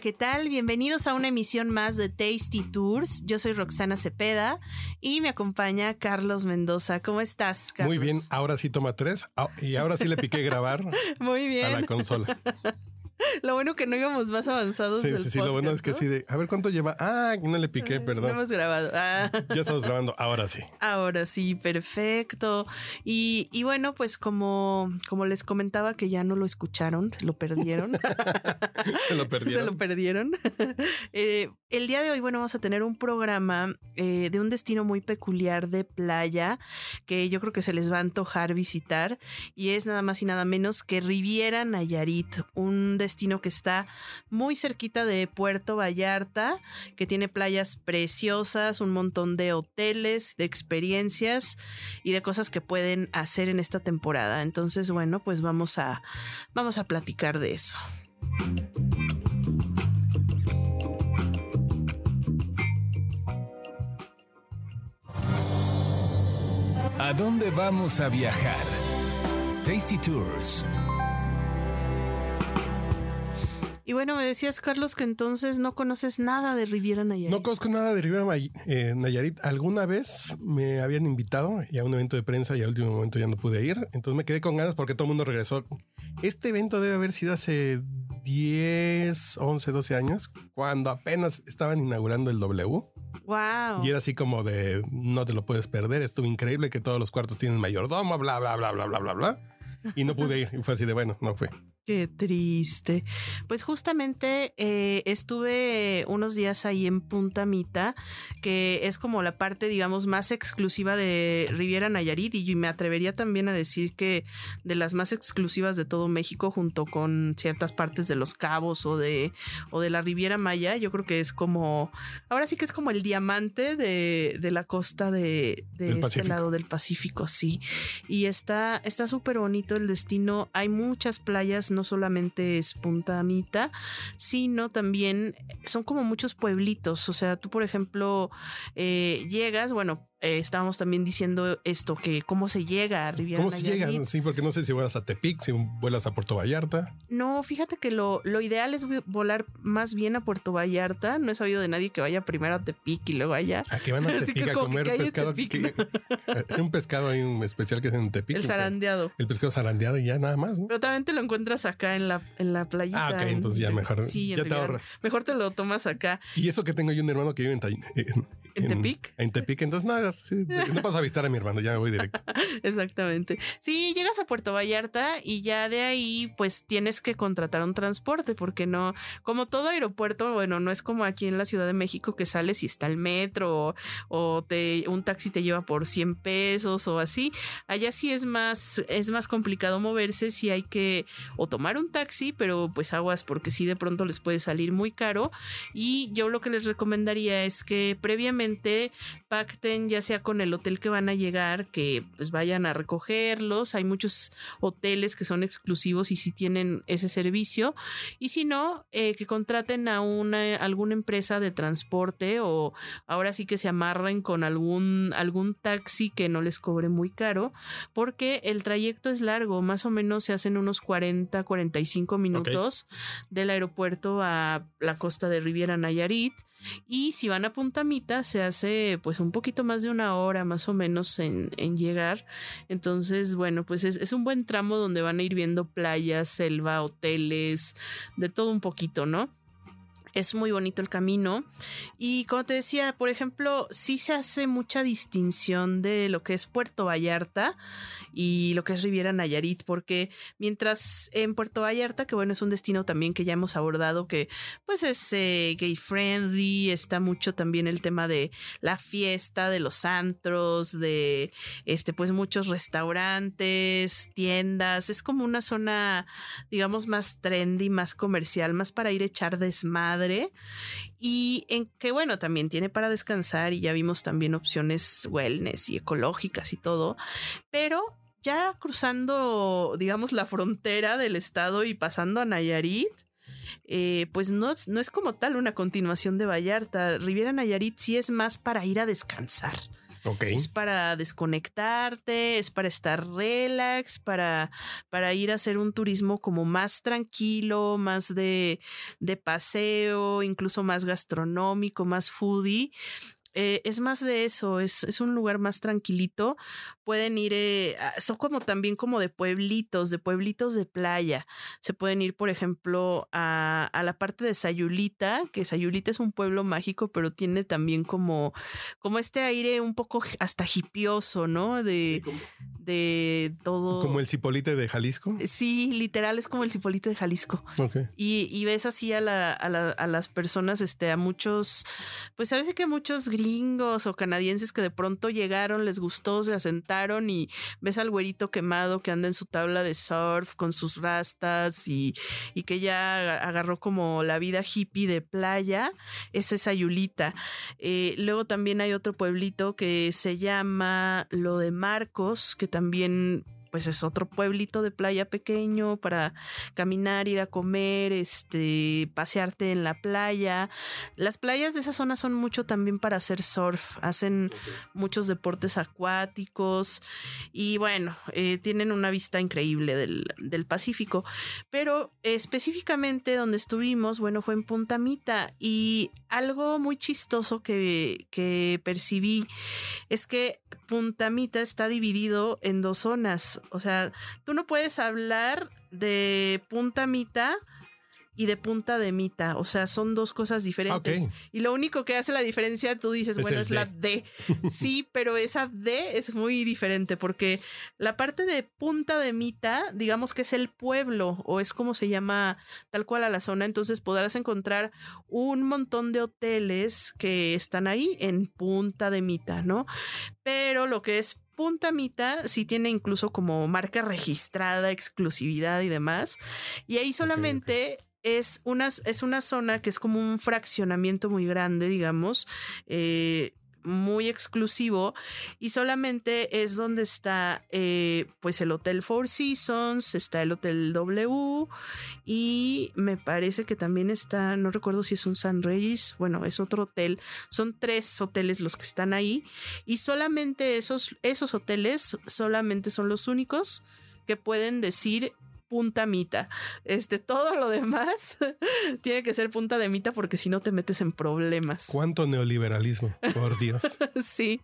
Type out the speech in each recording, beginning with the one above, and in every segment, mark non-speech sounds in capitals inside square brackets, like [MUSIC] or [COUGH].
Hola, ¿qué tal? Bienvenidos a una emisión más de Tasty Tours. Yo soy Roxana Cepeda y me acompaña Carlos Mendoza. ¿Cómo estás, Carlos? Muy bien, ahora sí toma tres ah, y ahora sí le piqué grabar [LAUGHS] Muy bien. a la consola. [LAUGHS] Lo bueno que no íbamos más avanzados. Sí, del sí, sí, lo bueno es que ¿no? sí de, a ver cuánto lleva. Ah, no le piqué, No perdón. hemos grabado. Ah. Ya estamos grabando, ahora sí. Ahora sí, perfecto. Y, y bueno, pues como, como les comentaba que ya no lo escucharon, lo perdieron. [LAUGHS] Se lo Se perdieron. lo perdieron. [LAUGHS] Eh, el día de hoy, bueno, vamos a tener un programa eh, de un destino muy peculiar de playa que yo creo que se les va a antojar visitar y es nada más y nada menos que Riviera Nayarit, un destino que está muy cerquita de Puerto Vallarta, que tiene playas preciosas, un montón de hoteles, de experiencias y de cosas que pueden hacer en esta temporada. Entonces, bueno, pues vamos a, vamos a platicar de eso. ¿A dónde vamos a viajar? Tasty Tours. Y bueno, me decías, Carlos, que entonces no conoces nada de Riviera Nayarit. No conozco nada de Rivera May- eh, Nayarit. Alguna vez me habían invitado y a un evento de prensa y al último momento ya no pude ir. Entonces me quedé con ganas porque todo el mundo regresó. Este evento debe haber sido hace 10, 11, 12 años, cuando apenas estaban inaugurando el W. Wow. Y era así como de no te lo puedes perder. Estuvo increíble que todos los cuartos tienen mayordomo, bla, bla, bla, bla, bla, bla, bla. Y no pude ir. Y fue así de bueno, no fue. Qué triste. Pues justamente eh, estuve unos días ahí en Punta Mita, que es como la parte, digamos, más exclusiva de Riviera Nayarit y me atrevería también a decir que de las más exclusivas de todo México, junto con ciertas partes de Los Cabos o de, o de la Riviera Maya. Yo creo que es como, ahora sí que es como el diamante de, de la costa de, este Pacífico. lado del Pacífico, sí. Y está está súper el destino. Hay muchas playas, no solamente es Punta Mita, sino también son como muchos pueblitos. O sea, tú, por ejemplo, eh, llegas, bueno, eh, estábamos también diciendo esto, que cómo se llega a Riviera ¿Cómo se llega? Sí, porque no sé si vuelas a Tepic, si vuelas a Puerto Vallarta. No, fíjate que lo, lo ideal es volar más bien a Puerto Vallarta. No he sabido de nadie que vaya primero a Tepic y luego allá. ¿A qué van a [LAUGHS] que Tepic a que comer ¿qué hay en pescado? Tepic, ¿Qué- [LAUGHS] Hay un pescado ahí un especial que es en Tepic. El zarandeado. El pescado zarandeado y ya nada más, ¿no? Pero también te lo encuentras acá en la, en la playita. Ah, ok, en- entonces ya mejor. Sí, en ya te Riviera- ahorras. Mejor te lo tomas acá. Y eso que tengo yo un hermano que vive en, en, ¿En Tepic? En Tepic. Entonces, nada, no paso a visitar a mi hermano, ya me voy directo. [LAUGHS] Exactamente. Sí, llegas a Puerto Vallarta y ya de ahí pues tienes que contratar un transporte porque no, como todo aeropuerto, bueno, no es como aquí en la Ciudad de México que sales y está el metro o, te, un taxi te lleva por 100 pesos o así. Allá sí es más, es más complicado moverse si hay que o tomar un taxi, pero pues aguas porque sí de pronto les puede salir muy caro y yo lo que les recomendaría es que previamente pacten ya sea con el hotel que van a llegar, que pues vayan a recogerlos. Hay muchos hoteles que son exclusivos y sí tienen ese servicio. Y si no, eh, que contraten a una, alguna empresa de transporte o ahora sí que se amarren con algún, algún taxi que no les cobre muy caro, porque el trayecto es largo, más o menos se hacen unos 40, 45 minutos del aeropuerto a la costa de Riviera Nayarit. Y si van a Punta Mita, se hace pues un poquito más de una hora más o menos en, en llegar. Entonces, bueno, pues es, es un buen tramo donde van a ir viendo playas, selva, hoteles, de todo un poquito, ¿no? Es muy bonito el camino. Y como te decía, por ejemplo, sí se hace mucha distinción de lo que es Puerto Vallarta y lo que es Riviera Nayarit, porque mientras en Puerto Vallarta, que bueno, es un destino también que ya hemos abordado, que pues es eh, gay friendly, está mucho también el tema de la fiesta, de los antros, de este, pues muchos restaurantes, tiendas, es como una zona, digamos, más trendy, más comercial, más para ir a echar desmadre y en que bueno, también tiene para descansar y ya vimos también opciones wellness y ecológicas y todo, pero ya cruzando, digamos, la frontera del estado y pasando a Nayarit, eh, pues no, no es como tal una continuación de Vallarta. Riviera Nayarit sí es más para ir a descansar. Es para desconectarte, es para estar relax, para, para ir a hacer un turismo como más tranquilo, más de, de paseo, incluso más gastronómico, más foodie. Eh, es más de eso, es, es, un lugar más tranquilito. Pueden ir, eh, son como también como de pueblitos, de pueblitos de playa. Se pueden ir, por ejemplo, a, a, la parte de Sayulita, que Sayulita es un pueblo mágico, pero tiene también como, como este aire un poco hasta hipioso, ¿no? De, de todo. Como el cipolite de Jalisco. Sí, literal, es como el cipolite de Jalisco. Y, y, ves así a, la, a, la, a las personas, este, a muchos, pues parece que muchos gringos o canadienses que de pronto llegaron, les gustó, se asentaron y ves al güerito quemado que anda en su tabla de surf con sus rastas y, y que ya agarró como la vida hippie de playa, es esa Yulita. Eh, luego también hay otro pueblito que se llama Lo de Marcos, que también pues es otro pueblito de playa pequeño para caminar, ir a comer, este, pasearte en la playa. Las playas de esa zona son mucho también para hacer surf, hacen muchos deportes acuáticos y bueno, eh, tienen una vista increíble del, del Pacífico. Pero específicamente donde estuvimos, bueno, fue en Punta Mita y algo muy chistoso que, que percibí es que Punta Mita está dividido en dos zonas. O sea, tú no puedes hablar de punta mita y de punta de mita. O sea, son dos cosas diferentes. Y lo único que hace la diferencia, tú dices, bueno, es la D. [LAUGHS] Sí, pero esa D es muy diferente porque la parte de punta de mita, digamos que es el pueblo o es como se llama tal cual a la zona. Entonces podrás encontrar un montón de hoteles que están ahí en punta de mita, ¿no? Pero lo que es Punta Mita sí tiene incluso como marca registrada, exclusividad y demás. Y ahí solamente es una, es una zona que es como un fraccionamiento muy grande, digamos. Eh, muy exclusivo y solamente es donde está eh, pues el Hotel Four Seasons, está el Hotel W y me parece que también está, no recuerdo si es un San Reyes, bueno, es otro hotel, son tres hoteles los que están ahí y solamente esos, esos hoteles solamente son los únicos que pueden decir punta mita. Este, todo lo demás [LAUGHS] tiene que ser punta de mita porque si no te metes en problemas. ¿Cuánto neoliberalismo? Por Dios. [LAUGHS] sí,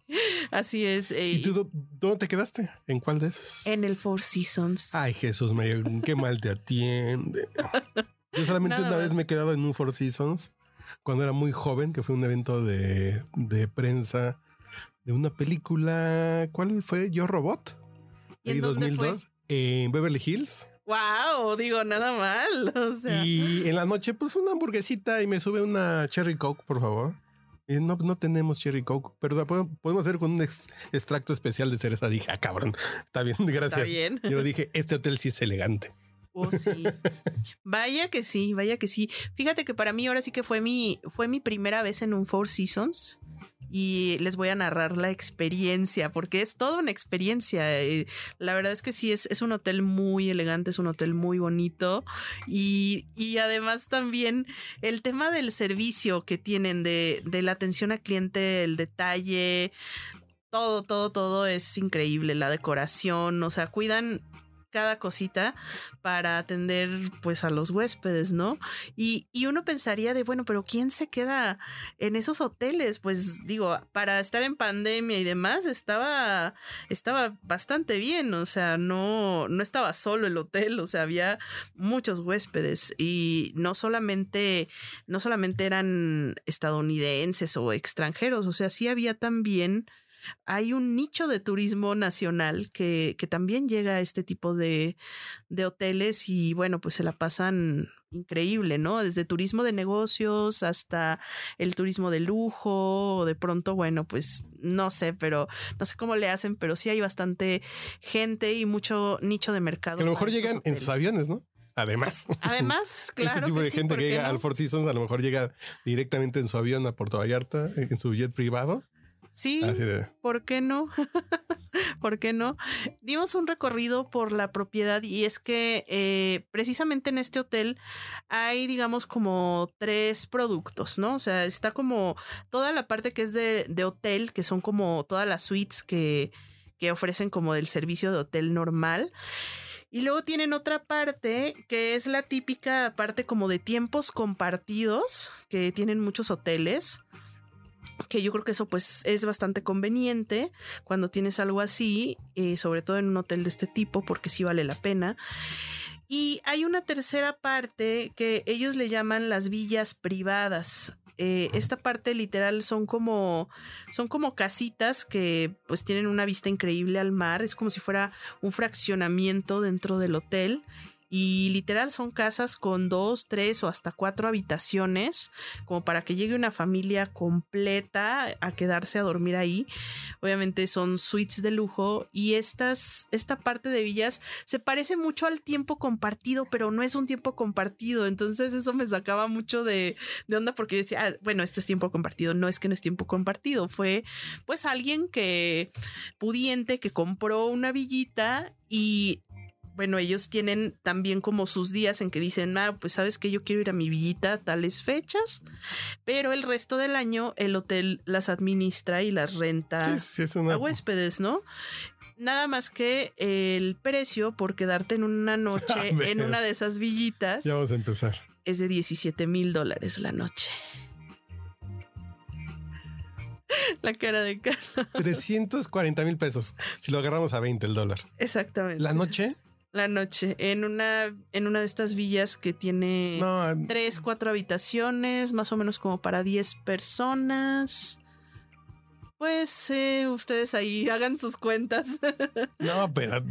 así es. Eh, ¿Y tú dónde te quedaste? ¿En cuál de esos? En el Four Seasons. Ay, Jesús María, qué mal te atiende. Yo solamente una vez me he quedado en un Four Seasons cuando era muy joven, que fue un evento de, de prensa de una película. ¿Cuál fue? Yo Robot. ¿Y en 2002 en Beverly Hills. Wow, digo, nada mal. Y en la noche, pues una hamburguesita y me sube una Cherry Coke, por favor. Y no, no tenemos Cherry Coke, pero podemos hacer con un extracto especial de cereza. Dije, ah, cabrón, está bien, [LAUGHS] gracias. Está bien. Yo dije, este hotel sí es elegante. Oh, sí. vaya que sí, vaya que sí. Fíjate que para mí ahora sí que fue mi, fue mi primera vez en un Four Seasons y les voy a narrar la experiencia, porque es toda una experiencia. Eh, la verdad es que sí, es, es un hotel muy elegante, es un hotel muy bonito y, y además también el tema del servicio que tienen, de, de la atención al cliente, el detalle, todo, todo, todo es increíble, la decoración, o sea, cuidan cada cosita para atender pues a los huéspedes, ¿no? Y, uno pensaría de, bueno, pero ¿quién se queda en esos hoteles? Pues digo, para estar en pandemia y demás estaba, estaba bastante bien, o sea, no, no estaba solo el hotel, o sea, había muchos huéspedes y no solamente, no solamente eran estadounidenses o extranjeros, o sea, sí había también hay un nicho de turismo nacional que, que también llega a este tipo de, de hoteles y bueno, pues se la pasan increíble, ¿no? Desde turismo de negocios hasta el turismo de lujo, de pronto, bueno, pues no sé, pero no sé cómo le hacen, pero sí hay bastante gente y mucho nicho de mercado. a lo mejor llegan en sus aviones, ¿no? Además. [LAUGHS] Además, [LAUGHS] claro. este tipo que de sí, gente ¿por que llega no? al Four Seasons a lo mejor llega directamente en su avión a Puerto Vallarta, en su jet privado. Sí, ¿por qué no? [LAUGHS] ¿Por qué no? Dimos un recorrido por la propiedad y es que eh, precisamente en este hotel hay, digamos, como tres productos, ¿no? O sea, está como toda la parte que es de, de hotel, que son como todas las suites que, que ofrecen como del servicio de hotel normal. Y luego tienen otra parte que es la típica parte como de tiempos compartidos que tienen muchos hoteles que yo creo que eso pues es bastante conveniente cuando tienes algo así, eh, sobre todo en un hotel de este tipo, porque sí vale la pena. Y hay una tercera parte que ellos le llaman las villas privadas. Eh, esta parte literal son como son como casitas que pues tienen una vista increíble al mar. Es como si fuera un fraccionamiento dentro del hotel. Y literal son casas con dos, tres o hasta cuatro habitaciones, como para que llegue una familia completa a quedarse a dormir ahí. Obviamente son suites de lujo y estas, esta parte de villas se parece mucho al tiempo compartido, pero no es un tiempo compartido. Entonces eso me sacaba mucho de, de onda porque yo decía, "Ah, bueno, esto es tiempo compartido. No es que no es tiempo compartido, fue pues alguien que pudiente que compró una villita y bueno, ellos tienen también como sus días en que dicen, ah, pues sabes que yo quiero ir a mi villita a tales fechas, pero el resto del año el hotel las administra y las renta sí, sí, es una- a huéspedes, ¿no? Nada más que el precio por quedarte en una noche [LAUGHS] en una de esas villitas Ya vamos a empezar. es de 17 mil dólares la noche. [LAUGHS] La cara de Carlos. 340 mil pesos. Si lo agarramos a 20 el dólar. Exactamente. La noche, La noche. En una, en una de estas villas que tiene no, tres, cuatro habitaciones, más o menos como para 10 personas. Pues eh, ustedes ahí hagan sus cuentas. [LAUGHS] no, pero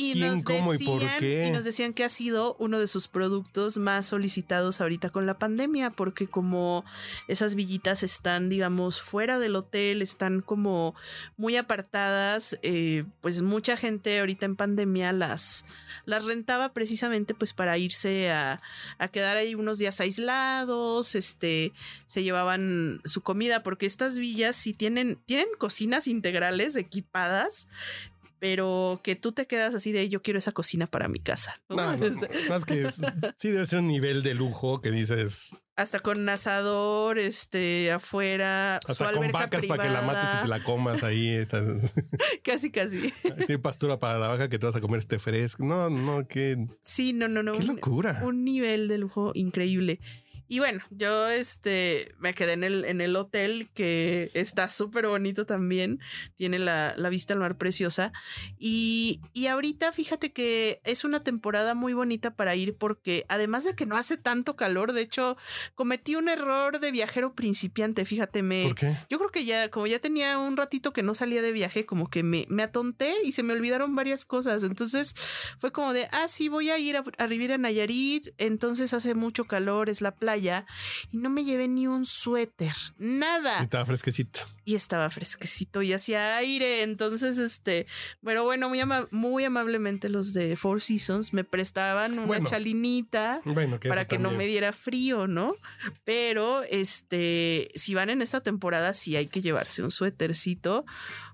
Y ¿Quién, nos cómo y por decían- qué? Y nos decían que ha sido uno de sus productos más solicitados ahorita con la pandemia, porque como esas villitas están, digamos, fuera del hotel, están como muy apartadas, eh, pues mucha gente ahorita en pandemia las, las rentaba precisamente pues para irse a, a quedar ahí unos días aislados, este, se llevaban su comida, porque estas villas sí tienen, tienen cocinas integrales equipadas, pero que tú te quedas así de yo quiero esa cocina para mi casa. ¿no? no, no, no, más que es- sí debe ser un nivel de lujo que dices Hasta con asador, este, afuera, su hasta con vacas para que la mates y te la comas ahí. estás- [LAUGHS] Casi, casi. Tiene pastura para la vaca que te vas a comer este fresco. No, no, qué, Sí, no, no, no. qué un- locura. un nivel de lujo increíble. Y bueno, yo este me quedé en el, en el hotel que está súper bonito también. Tiene la, la vista al mar preciosa. Y, y ahorita fíjate que es una temporada muy bonita para ir porque además de que no hace tanto calor, de hecho cometí un error de viajero principiante. Fíjate, me, ¿Por qué? yo creo que ya, como ya tenía un ratito que no salía de viaje, como que me, me atonté y se me olvidaron varias cosas. Entonces fue como de, ah, sí, voy a ir a, a vivir a Nayarit, entonces hace mucho calor, es la playa, y no me llevé ni un suéter, Y nada. estaba fresquecito. Y estaba fresquecito y hacía aire. Entonces, este, pero bueno, muy, ama- muy amablemente los de Four Seasons me prestaban una Bueno. chalinita Bueno, que para que no me diera frío, ¿no? Pero este, si van en esta temporada, sí hay que llevarse un suétercito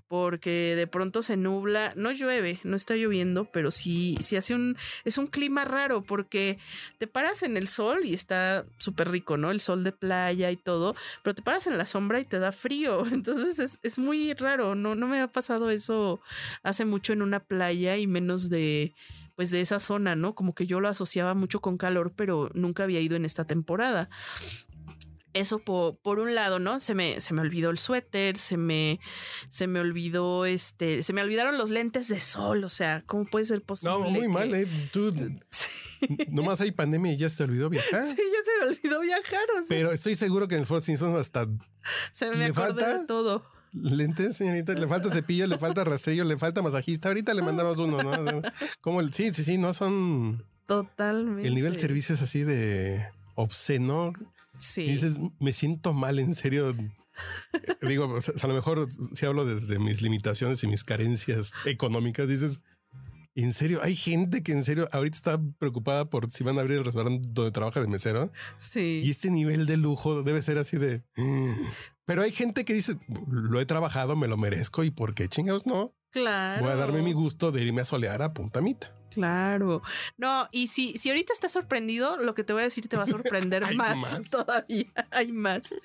porque de pronto se nubla, no llueve, no está lloviendo, pero sí, sí hace un, es un clima raro porque te paras en el sol y está súper rico, ¿no? El sol de playa y todo, pero te paras en la sombra y te da frío, [LAUGHS] entonces es, es muy raro, no, no me ha pasado eso hace mucho en una playa y menos de, pues de esa zona, ¿no? Como que yo lo asociaba mucho con calor, pero nunca había ido en esta temporada. Eso por, por un lado, ¿no? Se me, se me olvidó el suéter, se me, se me olvidó este, se me olvidaron los lentes de sol, o sea, ¿cómo puede ser posible? No, muy que- mal, ¿eh? Tú [LAUGHS] nomás hay pandemia y ya se te olvidó viajar. Sí, ya se me olvidó viajar, o sea, Pero estoy seguro que en el Four Seasons hasta se me ¿le acordé falta? de todo. lentes, señorita, le falta cepillo, le falta rastrillo, le falta masajista. Ahorita le mandamos uno, ¿no? Como el, sí, sí, sí, no son. Totalmente. El nivel de servicio es así de obsceno. Sí. Y dices, me siento mal, en serio. [LAUGHS] Digo, o sea, a lo mejor si hablo desde mis limitaciones y mis carencias económicas, dices, En serio, hay gente que en serio ahorita está preocupada por si van a abrir el restaurante donde trabaja de mesero. Sí. Y este nivel de lujo debe ser así de... Pero hay gente que dice, lo he trabajado, me lo merezco y por qué chingados no. Claro. Voy a darme mi gusto de irme a solear a Puntamita. Claro. No, y si, si ahorita estás sorprendido, lo que te voy a decir te va a sorprender [LAUGHS] Hay más, más. [LAUGHS] todavía. Hay más.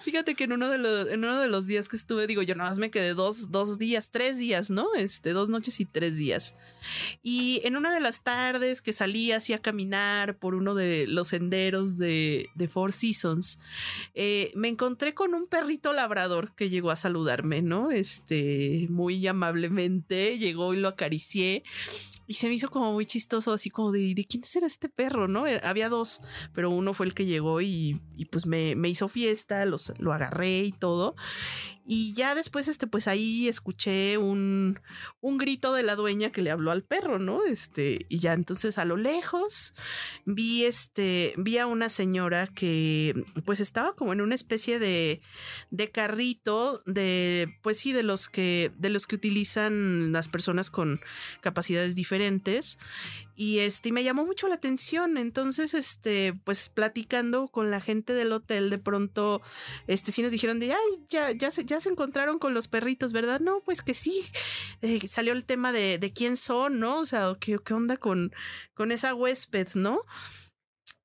Fíjate que en uno de los, en uno de los días que estuve, digo, yo nada más me quedé dos, dos días, tres días, ¿no? Este, dos noches y tres días. Y en una de las tardes que salí así a caminar por uno de los senderos de, de Four Seasons, eh, me encontré con un perrito labrador que llegó a saludarme, ¿no? Este, muy amablemente, llegó y lo acaricié. Y se me hizo como muy chistoso, así como de, ¿de quién será este perro? ¿No? Eh, Había dos, pero uno fue el que llegó y, y pues me, me hizo fiesta, los, lo agarré y todo. Y ya después, este, pues ahí escuché un, un grito de la dueña que le habló al perro, ¿no? Este, y ya entonces a lo lejos vi este, vi a una señora que pues estaba como en una especie de, de carrito de, pues sí, de los que, de los que utilizan las personas con capacidades diferentes. Y este, me llamó mucho la atención. Entonces, este, pues platicando con la gente del hotel, de pronto, este, sí nos dijeron de, ay, ya, ya se, ya se encontraron con los perritos, ¿verdad? No, pues que sí. Eh, salió el tema de, de quién son, ¿no? O sea, ¿qué, qué onda con, con esa huésped, ¿no?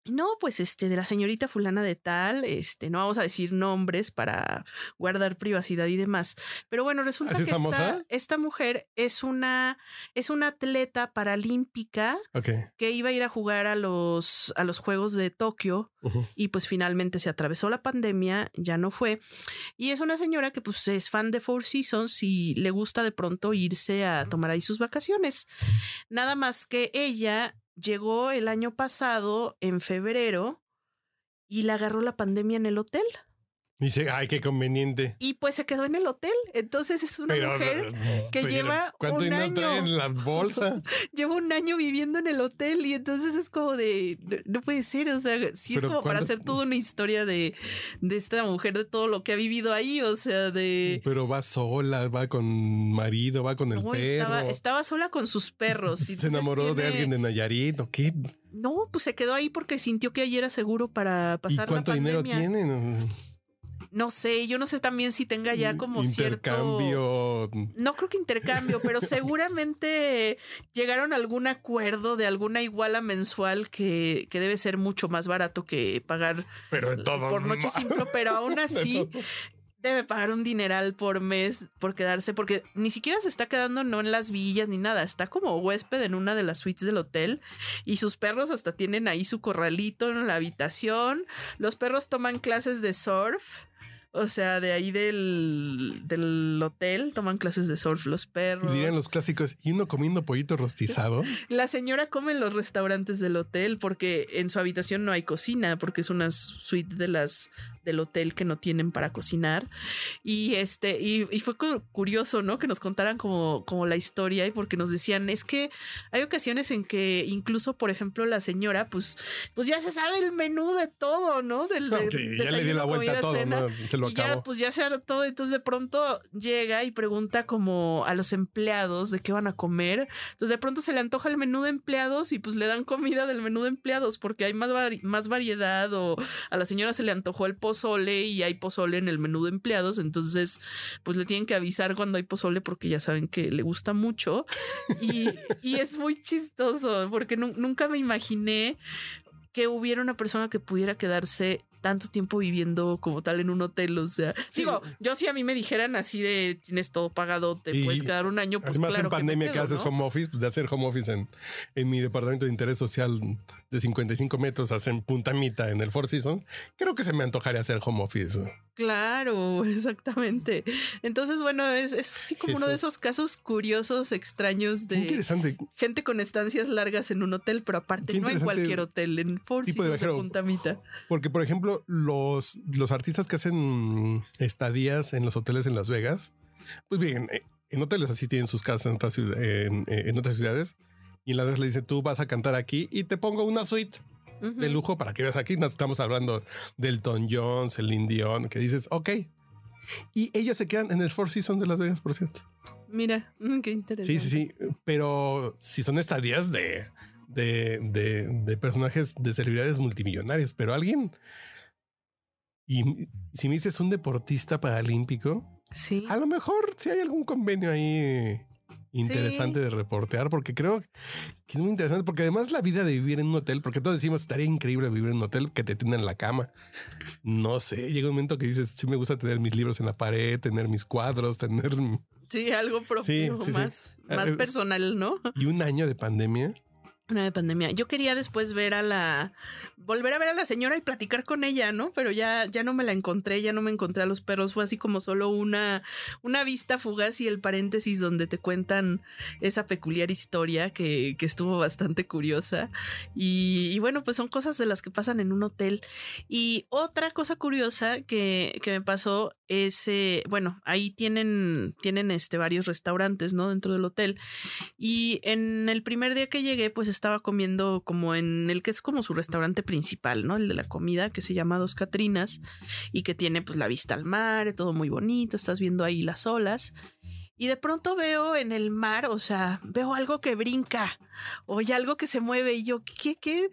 No, pues este, de la señorita fulana de tal, este, no vamos a decir nombres para guardar privacidad y demás. Pero bueno, resulta ¿Así que esta, esta mujer es una, es una atleta paralímpica que iba a ir a jugar a los, a los Juegos de Tokio y pues finalmente se atravesó la pandemia, ya no fue. Y es una señora que pues es fan de Four Seasons y le gusta de pronto irse a tomar ahí sus vacaciones. Nada más que ella llegó el año pasado en febrero y le agarró la pandemia en el hotel Dice, ay, qué conveniente. y pues se quedó en el hotel. Entonces es una mujer que pero, lleva ¿Cuánto un dinero trae año. en la [LAUGHS] bolsa? [LAUGHS] lleva un año viviendo en el hotel y entonces es como de, no, puede ser, o sea, sí es como para ¿cuánto- hacer toda una historia de, de esta mujer, de todo lo que ha vivido ahí, o sea, de... Pero va sola, va con marido, va con el No, perro. estaba, estaba sola con sus [LAUGHS] perros. y Se enamoró de alguien de Nayarit, ¿o qué? No, pues se quedó ahí porque sintió que ayer era seguro para ¿Y pasar cuánto la dinero pandemia. tiene? No, sé, yo no sé también si tenga ya como cierto... Intercambio. No creo que intercambio, pero seguramente [LAUGHS] llegaron a algún acuerdo de alguna iguala mensual que, que debe ser mucho más barato que pagar Pero de por noche sin pro, pero aún [LAUGHS] así debe pagar un dineral por mes por quedarse, porque ni siquiera se está quedando no en las villas ni nada, está como huésped en una de las suites del hotel y sus perros hasta tienen ahí su corralito en la habitación, los perros toman clases de surf. O sea, de ahí del, del hotel toman clases de surf los perros. Y dirían los clásicos, y uno comiendo pollito rostizado. [LAUGHS] La señora come en los restaurantes del hotel porque en su habitación no hay cocina, porque es una suite de las del hotel que no tienen para cocinar. Y este, y, y fue cu- curioso, ¿no? Que nos contaran como, como la historia y porque nos decían, es que hay ocasiones en que incluso, por ejemplo, la señora, pues, pues ya se sabe el menú de todo, ¿no? Del No, de- ya le desayuno, la vuelta a todo, cena. ¿no? Se lo Y ya, pues ya se hartó. Entonces de pronto llega y pregunta como a los empleados de qué van a comer. Entonces de pronto se le antoja el menú de empleados y pues le dan comida del menú de empleados porque hay más, vari- más variedad o a la señora se le antojó el pozole y hay pozole en el menú de empleados. Entonces pues le tienen que avisar cuando hay pozole porque ya saben que le gusta mucho. Y, y es muy chistoso porque nu- nunca me imaginé que hubiera una persona que pudiera quedarse tanto tiempo viviendo como tal en un hotel. O sea, Sí. digo, yo si a mí me dijeran así de tienes todo pagado, te Y puedes quedar un año, pues Además, claro en pandemia que, quedo, haces ¿no? home office, pues de hacer home office en, en mi departamento de interés social de 55 metros, hacen puntamita en el Four Seasons, creo que se me antojaría hacer home office. Claro, [LAUGHS] exactamente. Entonces, bueno, es, es así como uno de esos casos curiosos, extraños de interesante. gente con estancias largas en un hotel, pero aparte no en cualquier hotel, en Four tipo de Seasons de viajero. Punta Mita. Porque, por ejemplo, los, los artistas que hacen estadías en los hoteles en Las Vegas, pues bien, eh, en hoteles así tienen sus casas en otras, en, eh, en otras ciudades. Y en la vez le dice, tú vas a cantar aquí y te pongo una suite de lujo para que veas aquí. Nos estamos hablando del Tom Jones, el Indión, que dices, ok. Y ellos se quedan en el Four Seasons de Las Vegas, por cierto. Mira, mm, qué interesante. Sí, sí, sí. Pero si son estadías de, de, de, de personajes de celebridades multimillonarias, pero alguien. Y si me dices un deportista paralímpico, Sí. a lo mejor si hay algún convenio ahí interesante Sí. de reportear, porque creo que es muy interesante, porque además la vida de vivir en un hotel, porque todos decimos estaría increíble vivir en un hotel que te tienen en la cama. No sé, llega un momento que dices, sí me gusta tener mis libros en la pared, tener mis cuadros, tener... Sí, algo propio, Sí, sí, sí. más, más Eh, personal, ¿no? Y un año de pandemia. Una de pandemia. Yo quería después ver a la. volver a ver a la señora y platicar con ella, ¿no? Pero ya, ya no me la encontré, ya no me encontré a los perros. Fue así como solo una, una vista fugaz y el paréntesis donde te cuentan esa peculiar historia que, que estuvo bastante curiosa. Y, y bueno, pues son cosas de las que pasan en un hotel. Y otra cosa curiosa que, que me pasó es. bueno, ahí tienen, tienen este, varios restaurantes, ¿no? Dentro del hotel. Y en el primer día que llegué, pues estaba comiendo como en el que es como su restaurante principal, ¿no? El de la comida, que se llama Dos Catrinas y que tiene pues la vista al mar, todo muy bonito, estás viendo ahí las olas. Y de pronto veo en el mar, o sea, veo algo que brinca, oye, algo que se mueve y yo, ¿qué, qué?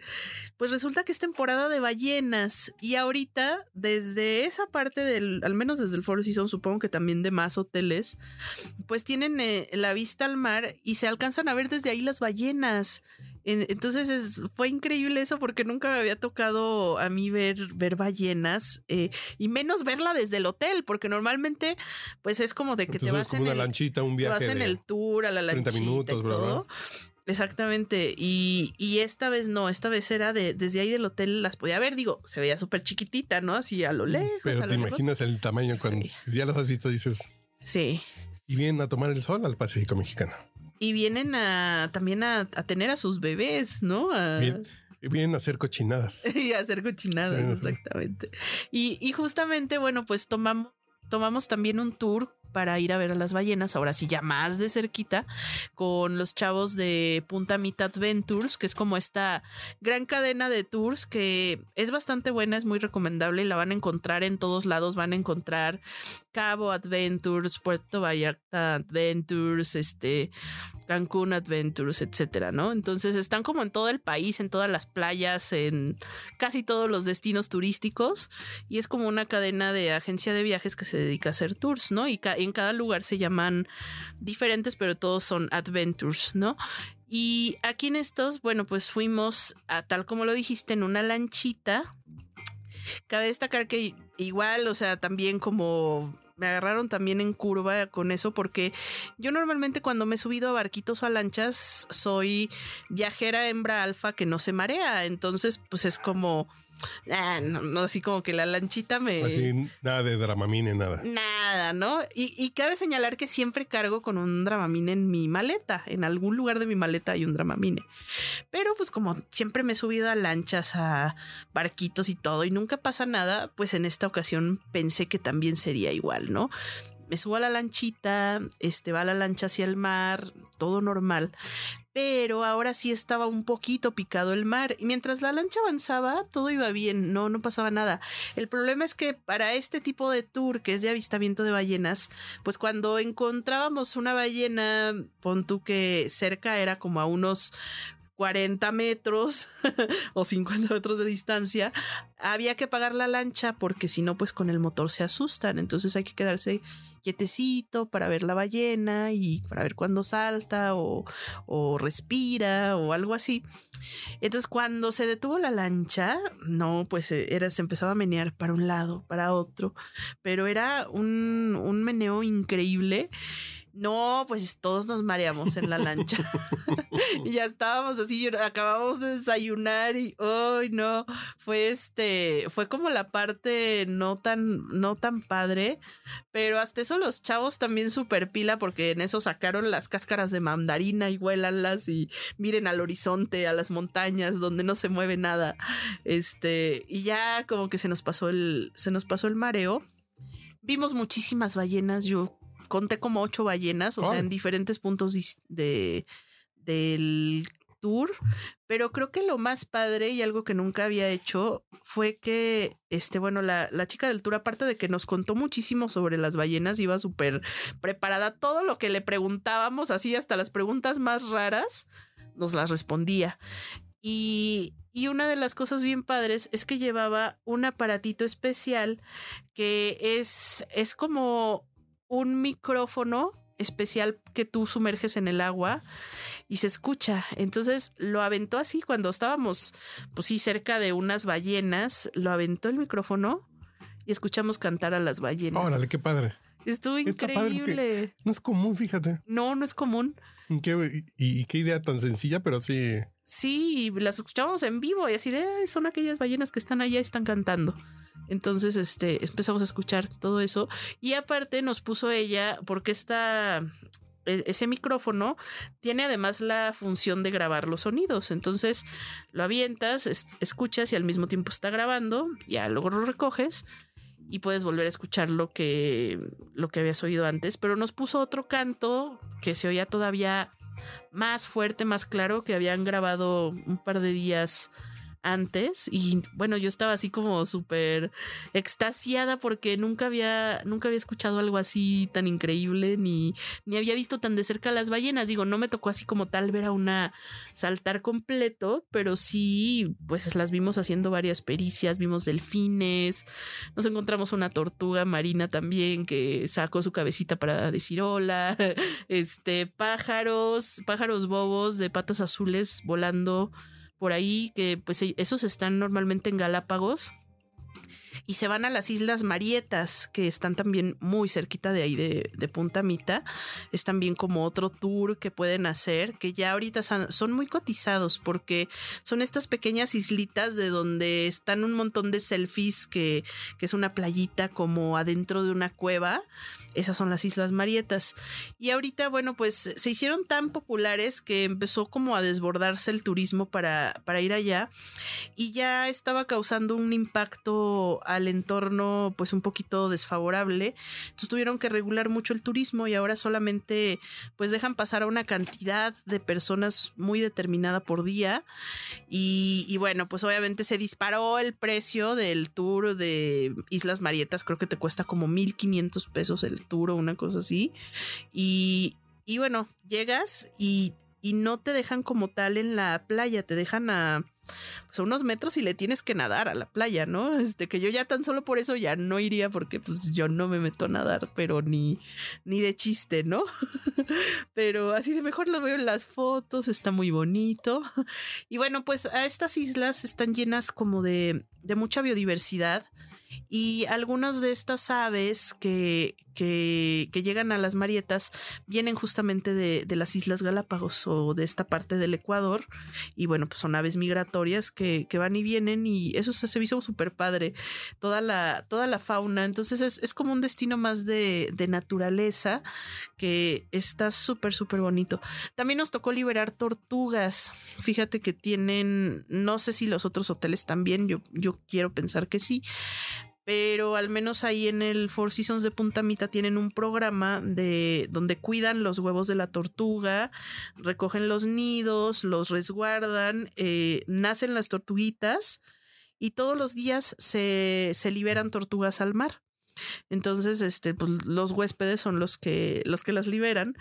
Pues resulta que es temporada de ballenas y ahorita desde esa parte del, al menos desde el Four Seasons, supongo que también de más hoteles, pues tienen eh, la vista al mar y se alcanzan a ver desde ahí las ballenas. En- Entonces es- fue increíble eso porque nunca me había tocado a mí ver, ver ballenas eh, y menos verla desde el hotel porque normalmente pues es como de que te vas como en una el, lanchita, un te viaje. vas en el tour a la 30 lanchita minutos, y todo. Exactamente. Y, y esta vez no, esta vez era de desde ahí del hotel las podía ver. Digo, se veía súper chiquitita, ¿no? Así a lo lejos. Pero te lejos. imaginas el tamaño cuando Sí. ya los has visto, dices, Sí. y vienen a tomar el sol al Pacífico mexicano. Y vienen a también a, a tener a sus bebés, ¿no? A- Bien. Vienen a hacer cochinadas. [LAUGHS] y a hacer cochinadas, sí. exactamente. Y, y justamente, bueno, pues tomamos, tomamos también un tour para ir a ver a las ballenas, ahora sí ya más de cerquita, con los chavos de Punta Mita Adventures, que es como esta gran cadena de tours que es bastante buena, es muy recomendable y la van a encontrar en todos lados, van a encontrar Cabo Adventures, Puerto Vallarta Adventures, este Cancún Adventures, etcétera, ¿no? Entonces están como en todo el país, en todas las playas, en casi todos los destinos turísticos y es como una cadena de agencia de viajes que se dedica a hacer tours, ¿no? Y en cada lugar se llaman diferentes, pero todos son adventures, ¿no? Y aquí en estos, bueno, pues fuimos a tal como lo dijiste, en una lanchita. Cabe destacar que igual, o sea, también como me agarraron también en curva con eso porque yo normalmente cuando me he subido a barquitos o a lanchas soy viajera hembra alfa que no se marea, entonces pues es como ah, no, no, así como que la lanchita me Así, nada de dramamine, nada. Nada, ¿no? Y, y cabe señalar que siempre cargo con un dramamine en mi maleta. En algún lugar de mi maleta hay un dramamine. Pero pues como siempre me he subido a lanchas, a barquitos y todo y nunca pasa nada, pues en esta ocasión pensé que también sería igual, ¿no? Me subo a la lanchita, este va la lancha hacia el mar, todo normal. Pero ahora sí estaba un poquito picado el mar y mientras la lancha avanzaba todo iba bien, no no pasaba nada. El problema es que para este tipo de tour que es de avistamiento de ballenas, pues cuando encontrábamos una ballena, pon tú que cerca era como a unos 40 metros [LAUGHS] o 50 metros de distancia, había que pagar la lancha porque si no, pues con el motor se asustan. Entonces hay que quedarse quietecito para ver la ballena y para ver cuándo salta o, o respira o algo así. Entonces cuando se detuvo la lancha, no, pues eh, era, se empezaba a menear para un lado, para otro, pero era un, un meneo increíble. No, pues todos nos mareamos en la lancha. [LAUGHS] y ya estábamos así, acabamos de desayunar y hoy no, fue este, fue como la parte no tan, no tan padre, pero hasta eso los chavos también super pila porque en eso sacaron las cáscaras de mandarina y huélanlas y miren al horizonte, a las montañas donde no se mueve nada. Este, y ya como que se nos pasó el, se nos pasó el mareo. Vimos muchísimas ballenas, yo conté como ocho ballenas, o sea, en diferentes puntos de, del tour, pero creo que lo más padre y algo que nunca había hecho fue que, este, bueno, la, la chica del tour, aparte de que nos contó muchísimo sobre las ballenas, iba súper preparada. Todo lo que le preguntábamos, así hasta las preguntas más raras, nos las respondía. Y, y una de las cosas bien padres es que llevaba un aparatito especial que es, es como un micrófono especial que tú sumerges en el agua y se escucha. Entonces lo aventó así cuando estábamos, pues sí, cerca de unas ballenas, lo aventó el micrófono y escuchamos cantar a las ballenas. Órale, qué padre. Estuvo increíble. no es común, fíjate. No, no es común. Qué, y, y, qué idea tan sencilla, pero sí. Sí, las escuchamos en vivo y así de son aquellas ballenas que están allá y están cantando. Entonces, este, empezamos a escuchar todo eso. Y aparte nos puso ella, porque está e, ese micrófono tiene además la función de grabar los sonidos. Entonces lo avientas, escuchas y al mismo tiempo está grabando, ya luego lo recoges y puedes volver a escuchar lo que, lo que habías oído antes. Pero nos puso otro canto que se oía todavía más fuerte, más claro, que habían grabado un par de días antes y bueno, yo estaba así como súper extasiada porque nunca había, nunca había escuchado algo así tan increíble ni, ni había visto tan de cerca las ballenas. Digo, no me tocó así como tal ver a una saltar completo, pero sí, pues las vimos haciendo varias pericias, vimos delfines, nos encontramos una tortuga marina también que sacó su cabecita para decir hola, [LAUGHS] este, pájaros, pájaros bobos de patas azules volando por ahí, que pues e, esos están normalmente en Galápagos y se van a las Islas Marietas, que están también muy cerquita de ahí de, Punta Mita. Es también como otro tour que pueden hacer, que ya ahorita son, muy cotizados porque son estas pequeñas islitas de donde están un montón de selfies, que, que es una playita como adentro de una cueva. Esas son las Islas Marietas. Y ahorita, bueno, pues se hicieron tan populares que empezó como a desbordarse el turismo para, para ir allá y ya estaba causando un impacto al entorno pues un poquito desfavorable. Entonces tuvieron que regular mucho el turismo y ahora solamente pues dejan pasar a una cantidad de personas muy determinada por día. Y, bueno, pues obviamente se disparó el precio del tour de Islas Marietas. Creo que te cuesta como 1.500 pesos el tour o una cosa así. Y, y bueno, llegas y, y no te dejan como tal en la playa, te dejan a pues, unos metros y le tienes que nadar a la playa, ¿no? Este que yo ya tan solo por eso ya no iría porque pues yo no me meto a nadar, pero ni, ni de chiste, ¿no? [LAUGHS] pero así de mejor lo veo en las fotos, está muy bonito. [LAUGHS] Y bueno, pues a estas islas están llenas como de, de mucha biodiversidad y algunas de estas aves que, que, llegan a las Marietas vienen justamente de, de, las Islas Galápagos o de esta parte del Ecuador. Y bueno, pues son aves migratorias que, que van y vienen y eso se, se hizo súper padre. Toda la, toda la fauna. Entonces es, es como un destino más de, de naturaleza que está súper, súper bonito. También nos tocó liberar tortugas. Fíjate que tienen, no sé si los otros hoteles también, yo, yo quiero pensar que sí, pero al menos ahí en el Four Seasons de Punta Mita tienen un programa de donde cuidan los huevos de la tortuga, recogen los nidos, los resguardan, eh, nacen las tortuguitas y todos los días se, se liberan tortugas al mar. Entonces, este, pues los huéspedes son los que, los que las liberan.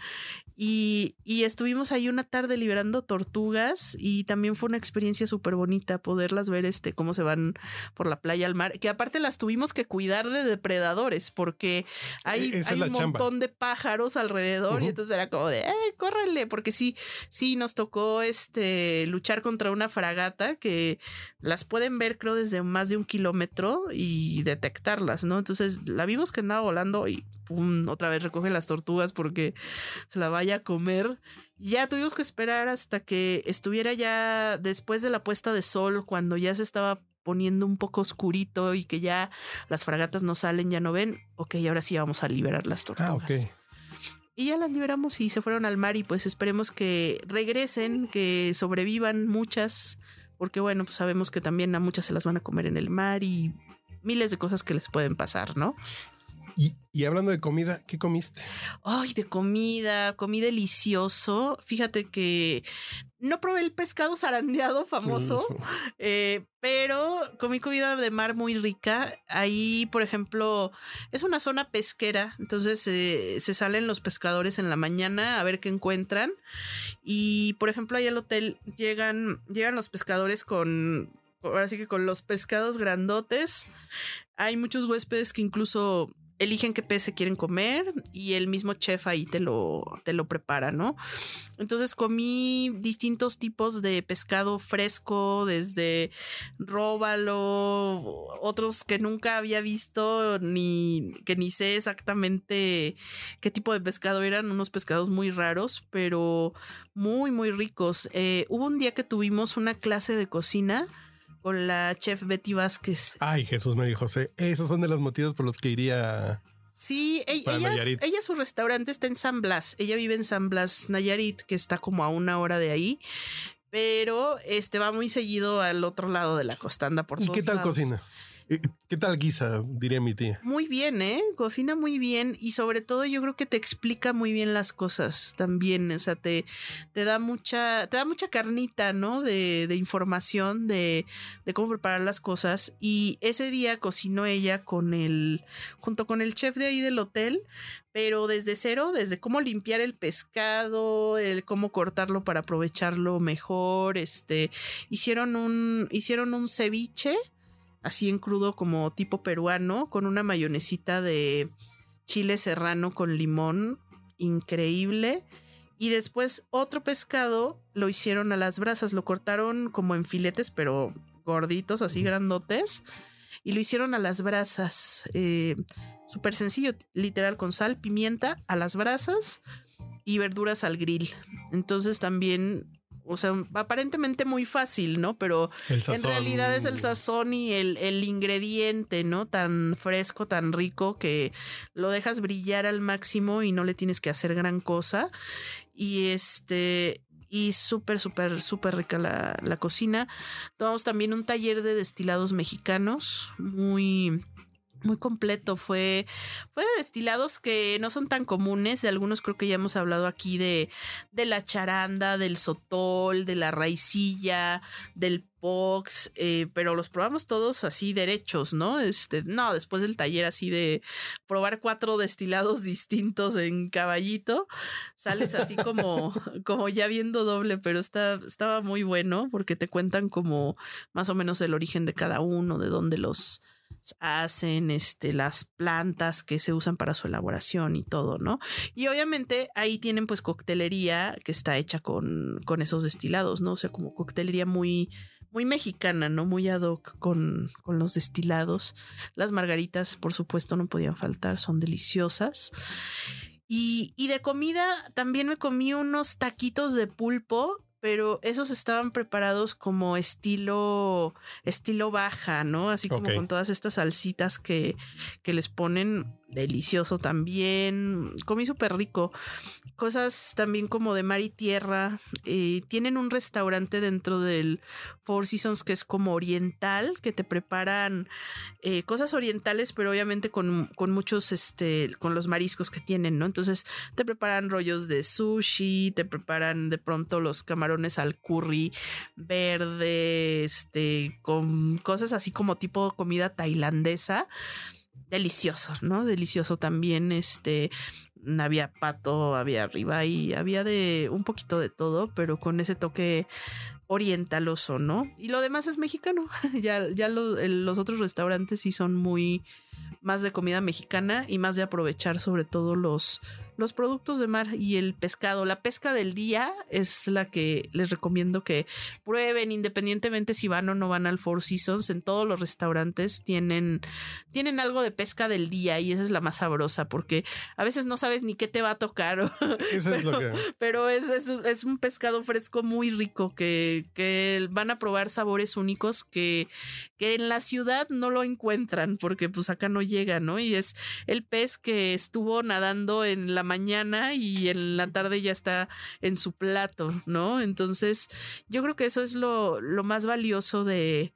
Y, y estuvimos ahí una tarde liberando tortugas y también fue una experiencia súper bonita poderlas ver, este, cómo se van por la playa al mar, que aparte las tuvimos que cuidar de depredadores porque hay, hay un montón de pájaros alrededor y entonces era como de, eh, córrele, porque sí, sí, nos tocó este, luchar contra una fragata que las pueden ver creo desde más de un kilómetro y detectarlas, ¿no? Entonces la vimos que andaba volando y pum, otra vez recoge las tortugas porque se la vaya a comer. Ya tuvimos que esperar hasta que estuviera ya después de la puesta de sol, cuando ya se estaba poniendo un poco oscurito y que ya las fragatas no salen, ya no ven. Ok, ahora sí vamos a liberar las ah, tortugas. Y ya las liberamos y se fueron al mar y pues esperemos que regresen, que sobrevivan muchas, porque bueno, pues sabemos que también a muchas se las van a comer en el mar y miles de cosas que les pueden pasar, ¿no? Y, y hablando de comida, ¿qué comiste? Ay, de comida, comí delicioso. Fíjate que no probé el pescado zarandeado famoso, eh, pero comí comida de mar muy rica. Ahí, por ejemplo, es una zona pesquera, entonces eh, se salen los pescadores en la mañana a ver qué encuentran. Y, por ejemplo, ahí al hotel llegan, llegan los pescadores con, ahora sí que con los pescados grandotes. Hay muchos huéspedes que incluso eligen qué pez se quieren comer y el mismo chef ahí te lo, te lo prepara, ¿no? Entonces comí distintos tipos de pescado fresco, desde róbalo, otros que nunca había visto, ni que ni sé exactamente qué tipo de pescado eran, unos pescados muy raros, pero muy, muy ricos. Eh, hubo un día que tuvimos una clase de cocina con la chef Betty Vázquez. Ay, Jesús me dijo, José, esos son de los motivos por los que iría. Sí, ella, ella, su restaurante está en San Blas. Ella vive en San Blas, Nayarit, que está como a una hora de ahí. Pero este va muy seguido al otro lado de la costanda por ¿Y qué tal cocina? ¿Qué tal guisa? Diría mi tía. Muy bien, ¿eh? Cocina muy bien y sobre todo yo creo que te explica muy bien las cosas también. O sea, te, te da mucha, te da mucha carnita, ¿no? De, de información de, de, cómo preparar las cosas. Y ese día cocinó ella con el, junto con el chef de ahí del hotel, pero desde cero, desde cómo limpiar el pescado, el cómo cortarlo para aprovecharlo mejor. Este, hicieron un, hicieron un ceviche así en crudo como tipo peruano, con una mayonesita de chile serrano con limón, increíble. Y después otro pescado lo hicieron a las brasas, lo cortaron como en filetes, pero gorditos, así grandotes, y lo hicieron a las brasas. Eh, Súper sencillo, literal, con sal, pimienta a las brasas y verduras al grill. Entonces también o sea, aparentemente muy fácil, ¿no? Pero en realidad es el sazón y el, el, ingrediente, ¿no? Tan fresco, tan rico que lo dejas brillar al máximo y no le tienes que hacer gran cosa. Y este, y súper, súper, súper rica la, la cocina. Tomamos también un taller de destilados mexicanos, muy muy completo. Fue, fue de destilados que no son tan comunes. De algunos creo que ya hemos hablado aquí de, de la charanda, del sotol, de la raicilla, del pox, eh, pero los probamos todos así derechos, ¿no? Este, no, después del taller así de probar cuatro destilados [LAUGHS] distintos en caballito, sales así como, [LAUGHS] como ya viendo doble, pero está, estaba muy bueno porque te cuentan como más o menos el origen de cada uno, de dónde los hacen este, las plantas que se usan para su elaboración y todo, ¿no? Y obviamente ahí tienen pues coctelería que está hecha con, con esos destilados, ¿no? O sea, como coctelería muy, muy mexicana, ¿no? Muy ad hoc con, con los destilados. Las margaritas, por supuesto, no podían faltar, son deliciosas. Y, y de comida también me comí unos taquitos de pulpo pero esos estaban preparados como estilo estilo baja, ¿no? Así como con todas estas salsitas que, que les ponen delicioso también. Comí súper rico. Cosas también como de mar y tierra. Eh, tienen un restaurante dentro del Four Seasons que es como oriental, que te preparan eh, cosas orientales, pero obviamente con, con, muchos, este, con los mariscos que tienen, ¿no? Entonces te preparan rollos de sushi, te preparan de pronto los camarones al curry verde, este, con cosas así como tipo comida tailandesa delicioso, ¿no? Delicioso también, este, había pato, había arriba y había de un poquito de todo, pero con ese toque orientaloso, ¿no? Y lo demás es mexicano. [LAUGHS] ya ya los otros restaurantes sí son muy más de comida mexicana y más de aprovechar sobre todo los los productos de mar y el pescado. La pesca del día es la que les recomiendo que prueben, independientemente si van o no van al Four Seasons. En todos los restaurantes tienen, tienen algo de pesca del día y esa es la más sabrosa porque a veces no sabes ni qué te va a tocar. [LAUGHS] pero, es es, un pescado fresco muy rico que, que van a probar sabores únicos que, que en la ciudad no lo encuentran porque pues acá no llega, ¿no? Y es el pez que estuvo nadando en la mañana y en la tarde ya está en su plato, ¿no? Entonces, yo creo que eso es lo, lo más valioso de,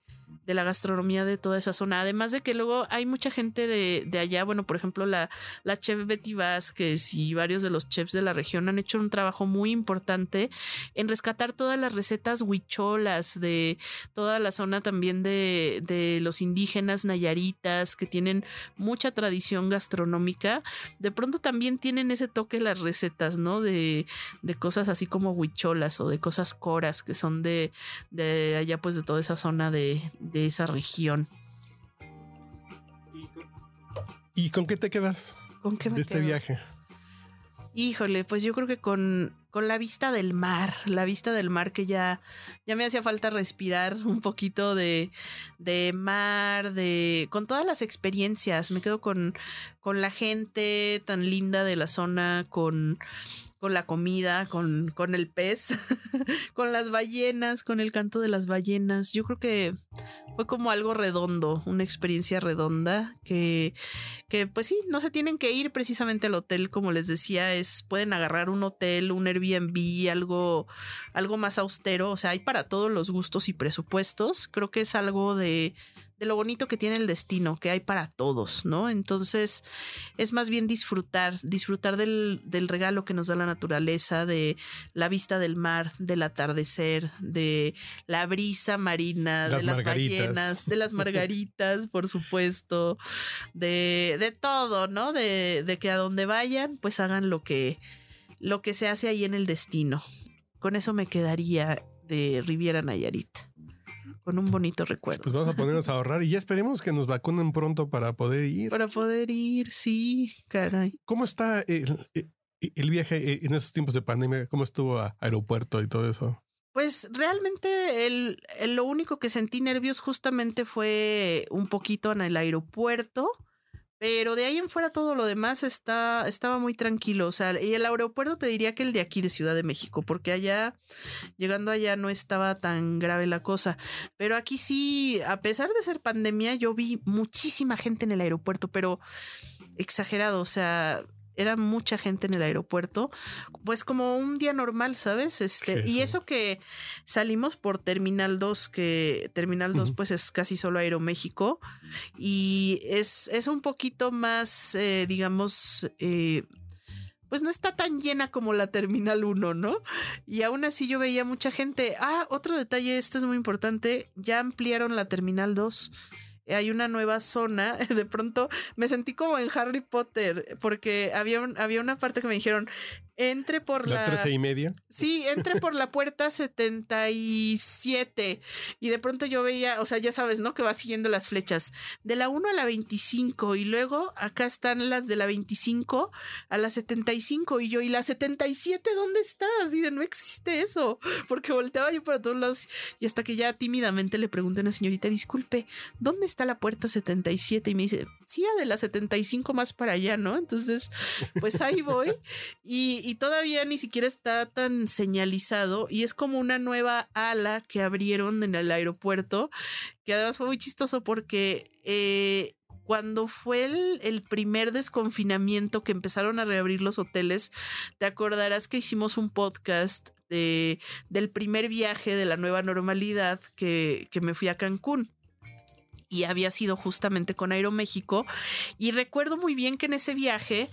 de la gastronomía de toda esa zona. Además de que luego hay mucha gente de, de allá, bueno, por ejemplo, la, la chef Betty Vázquez y varios de los chefs de la región han hecho un trabajo muy importante en rescatar todas las recetas huicholas de toda la zona también de, de los indígenas nayaritas que tienen mucha tradición gastronómica. De pronto también tienen ese toque las recetas, ¿no? De, de cosas así como huicholas o de cosas coras que son de, de allá pues de toda esa zona de, de esa región. ¿Y con qué te quedas ¿Con qué me de este quedo? viaje? Híjole, pues yo creo que con, con la vista del mar, la vista del mar que ya, ya me hacía falta respirar un poquito de, de mar, de con todas las experiencias. Me quedo con, con la gente tan linda de la zona, con, con la comida, con, con el pez, [LAUGHS] con las ballenas, con el canto de las ballenas. Yo creo que fue como algo redondo, una experiencia redonda que, que pues sí, no se tienen que ir precisamente al hotel, como les decía, es pueden agarrar un hotel, un Airbnb, algo, algo más austero, o sea, hay para todos los gustos y presupuestos. Creo que es algo de, de lo bonito que tiene el destino, que hay para todos, ¿no? Entonces, es más bien disfrutar, disfrutar del, del regalo que nos da la naturaleza, de la vista del mar, del atardecer, de la brisa marina, Las de las margaritas. ballenas, de las margaritas, por supuesto, de, de todo, ¿no? De, de que a donde vayan, pues hagan lo que, lo que se hace ahí en el destino. Con eso me quedaría de Riviera Nayarit. Con un bonito recuerdo. Pues vamos a ponernos a ahorrar y ya esperemos que nos vacunen pronto para poder ir. Para poder ir, sí, caray. ¿Cómo está el, el- el viaje en esos tiempos de pandemia? ¿Cómo estuvo a aeropuerto y todo eso? Pues realmente el, el- lo único que sentí nervios justamente fue un poquito en el aeropuerto, pero de ahí en fuera todo lo demás está, estaba muy tranquilo. O sea, y el aeropuerto te diría que el de aquí de Ciudad de México, porque allá, llegando allá no estaba tan grave la cosa. Pero aquí sí, a pesar de ser pandemia, yo vi muchísima gente en el aeropuerto, pero exagerado, o sea, era mucha gente en el aeropuerto, pues como un día normal, ¿sabes? Este, Sí, y sí. eso que salimos por Terminal 2, que Terminal 2 Ujú. pues es casi solo Aeroméxico y es, es un poquito más, eh, digamos, eh, pues no está tan llena como la Terminal 1, ¿no? Y aún así yo veía mucha gente. Ah, otro detalle, esto es muy importante, ya ampliaron la Terminal 2. Hay una nueva zona. [LAUGHS] De pronto me sentí como en Harry Potter, porque había, un- había una parte que me dijeron, entre por La la... 13 y media. Sí, entre por la puerta 77 y de pronto yo veía, o sea, ya sabes, ¿no? Que va siguiendo las flechas de la 1 a la 25 y luego acá están las de la 25 a la 75 y yo, ¿y la 77 dónde estás? Y de no existe eso, porque volteaba yo para todos lados y hasta que ya tímidamente le pregunté a una señorita, disculpe, ¿dónde está la puerta 77? Y me dice, siga de la 75 más para allá, ¿no? Entonces, pues ahí voy y, y todavía ni siquiera está tan señalizado y es como una nueva ala que abrieron en el aeropuerto, que además fue muy chistoso porque eh, cuando fue el, el primer desconfinamiento que empezaron a reabrir los hoteles, te acordarás que hicimos un podcast de, del primer viaje de la nueva normalidad que, que me fui a Cancún y había sido justamente con Aeroméxico. Y recuerdo muy bien que en ese viaje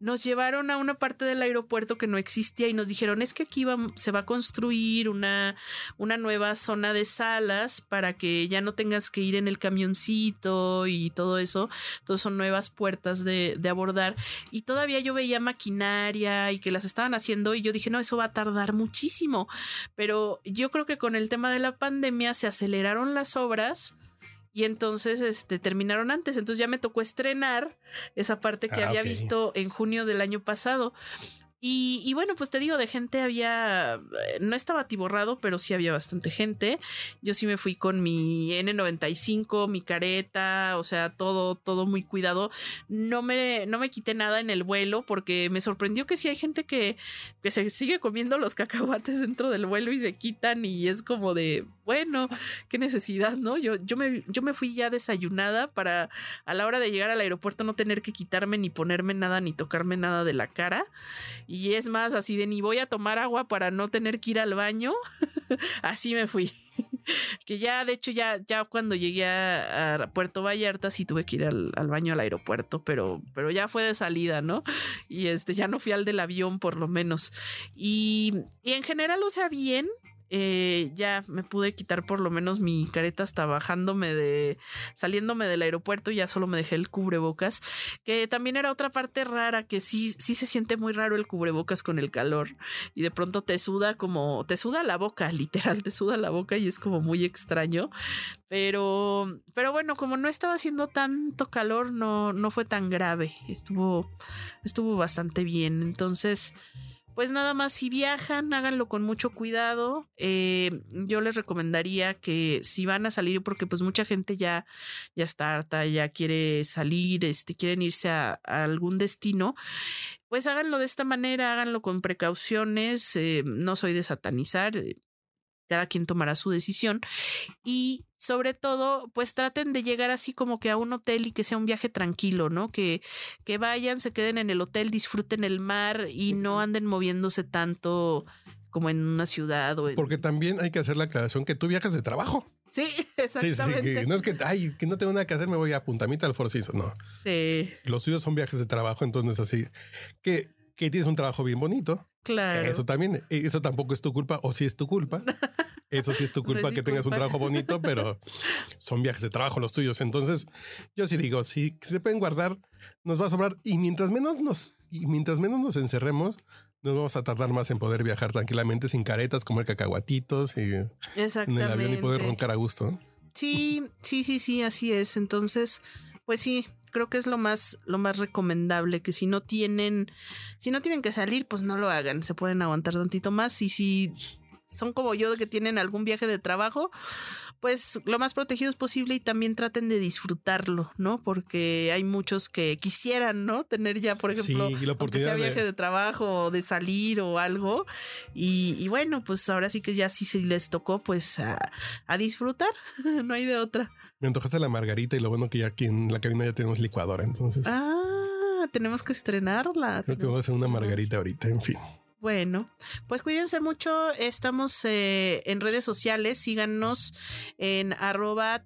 nos llevaron a una parte del aeropuerto que no existía y nos dijeron es que aquí va- se va a construir una, una nueva zona de salas para que ya no tengas que ir en el camioncito y todo eso. Entonces son nuevas puertas de, de abordar. Y todavía yo veía maquinaria y que las estaban haciendo y yo dije, no, eso va a tardar muchísimo. Pero yo creo que con el tema de la pandemia se aceleraron las obras. Y entonces este, terminaron antes. Entonces ya me tocó estrenar esa parte que Ah, había visto en junio del año pasado. Y, bueno, pues te digo, de gente había, eh, no estaba atiborrado, pero sí había bastante gente. Yo sí me fui con mi N95, mi careta, o sea, todo, todo muy cuidado. No me, no me quité nada en el vuelo porque me sorprendió que sí hay gente que, que se sigue comiendo los cacahuates dentro del vuelo y se quitan y es como de, bueno, qué necesidad, ¿no? Yo, yo, me, yo me fui ya desayunada para a la hora de llegar al aeropuerto no tener que quitarme ni ponerme nada ni tocarme nada de la cara. Y es más, así de ni voy a tomar agua para no tener que ir al baño. [LAUGHS] así me fui. [LAUGHS] que ya, de hecho, ya, ya cuando llegué a, Puerto Vallarta sí tuve que ir al, al, baño al aeropuerto, pero, pero ya fue de salida, ¿no? Y este, ya no fui al del avión por lo menos. Y, y en general, o sea, bien, eh, ya me pude quitar por lo menos mi careta hasta bajándome de, saliéndome del aeropuerto, ya solo me dejé el cubrebocas, que también era otra parte rara, que sí, sí se siente muy raro el cubrebocas con el calor y de pronto te suda como, te suda la boca, [LAUGHS] literal, te suda la boca y es como muy extraño, pero, pero bueno, como no estaba haciendo tanto calor, no, no fue tan grave, estuvo, estuvo bastante bien, entonces pues nada más si viajan, háganlo con mucho cuidado. Eh, yo les recomendaría que si van a salir, porque pues mucha gente ya, ya está harta, ya quiere salir, este, quieren irse a, algún destino, pues háganlo de esta manera, háganlo con precauciones. Eh, no soy de satanizar, eh, cada quien tomará su decisión y sobre todo pues traten de llegar así como que a un hotel y que sea un viaje tranquilo, ¿no? Que, que vayan, se queden en el hotel, disfruten el mar y no anden moviéndose tanto como en una ciudad o Porque también hay que hacer la aclaración que tú viajas de trabajo. Sí, [LAUGHS] exactamente. no es que, ay, que no tengo nada que hacer, me voy a puntamita al forciso, no. Sí. Los suyos son viajes de trabajo, entonces así que que tienes un trabajo bien bonito. Claro. Eso también, eso tampoco es tu culpa, o sí es tu culpa. [LAUGHS] Eso sí es tu culpa que tengas un trabajo bonito, pero [LAUGHS] son viajes de trabajo los tuyos. Entonces, yo sí digo, si se pueden guardar, nos va a sobrar. Y mientras menos nos, y mientras menos nos encerremos, nos vamos a tardar más en poder viajar tranquilamente, sin caretas, comer cacahuatitos y en el avión y poder roncar a gusto. Sí, sí, sí, sí, así es. Entonces, pues sí, creo que es lo más, lo más recomendable, que si no tienen, si no tienen que salir, pues no lo hagan, se pueden aguantar tantito más y si son como yo que tienen algún viaje de trabajo, pues lo más protegidos posible y también traten de disfrutarlo, ¿no? Porque hay muchos que quisieran, ¿no? Tener ya, por ejemplo, la oportunidad sea viaje de... trabajo o de salir o algo. Y, bueno, pues ahora sí que ya sí se les tocó, pues a, a disfrutar, [LAUGHS] no hay de otra. Me antojaste la margarita y lo bueno que ya aquí en la cabina ya tenemos licuadora, entonces. Ah, tenemos que estrenarla. Creo que vamos a hacer una margarita ahorita, en fin. Bueno, pues cuídense mucho. Estamos eh, en redes sociales. Síganos en arroba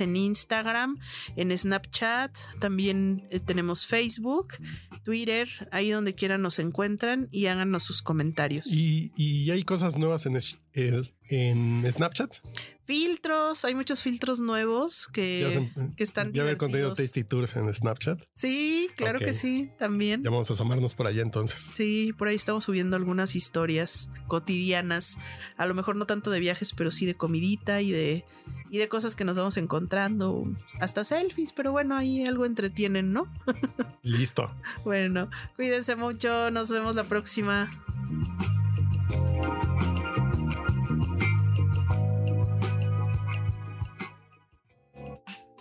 en Instagram, en Snapchat. También eh, tenemos Facebook, Twitter, ahí donde quieran nos encuentran y háganos sus comentarios. ¿Y, y hay cosas nuevas en, en Snapchat? filtros, hay muchos filtros nuevos que, que están ¿Ya haber contenido Tasty Tours en Snapchat? Sí, claro que sí, también. Ya vamos a asomarnos por allá entonces. Sí, por ahí estamos subiendo algunas historias cotidianas, a lo mejor no tanto de viajes, pero sí de comidita y de, y de cosas que nos vamos encontrando, hasta selfies, pero bueno, ahí algo entretienen, ¿no? [LAUGHS] Listo. bueno, cuídense mucho, nos vemos la próxima.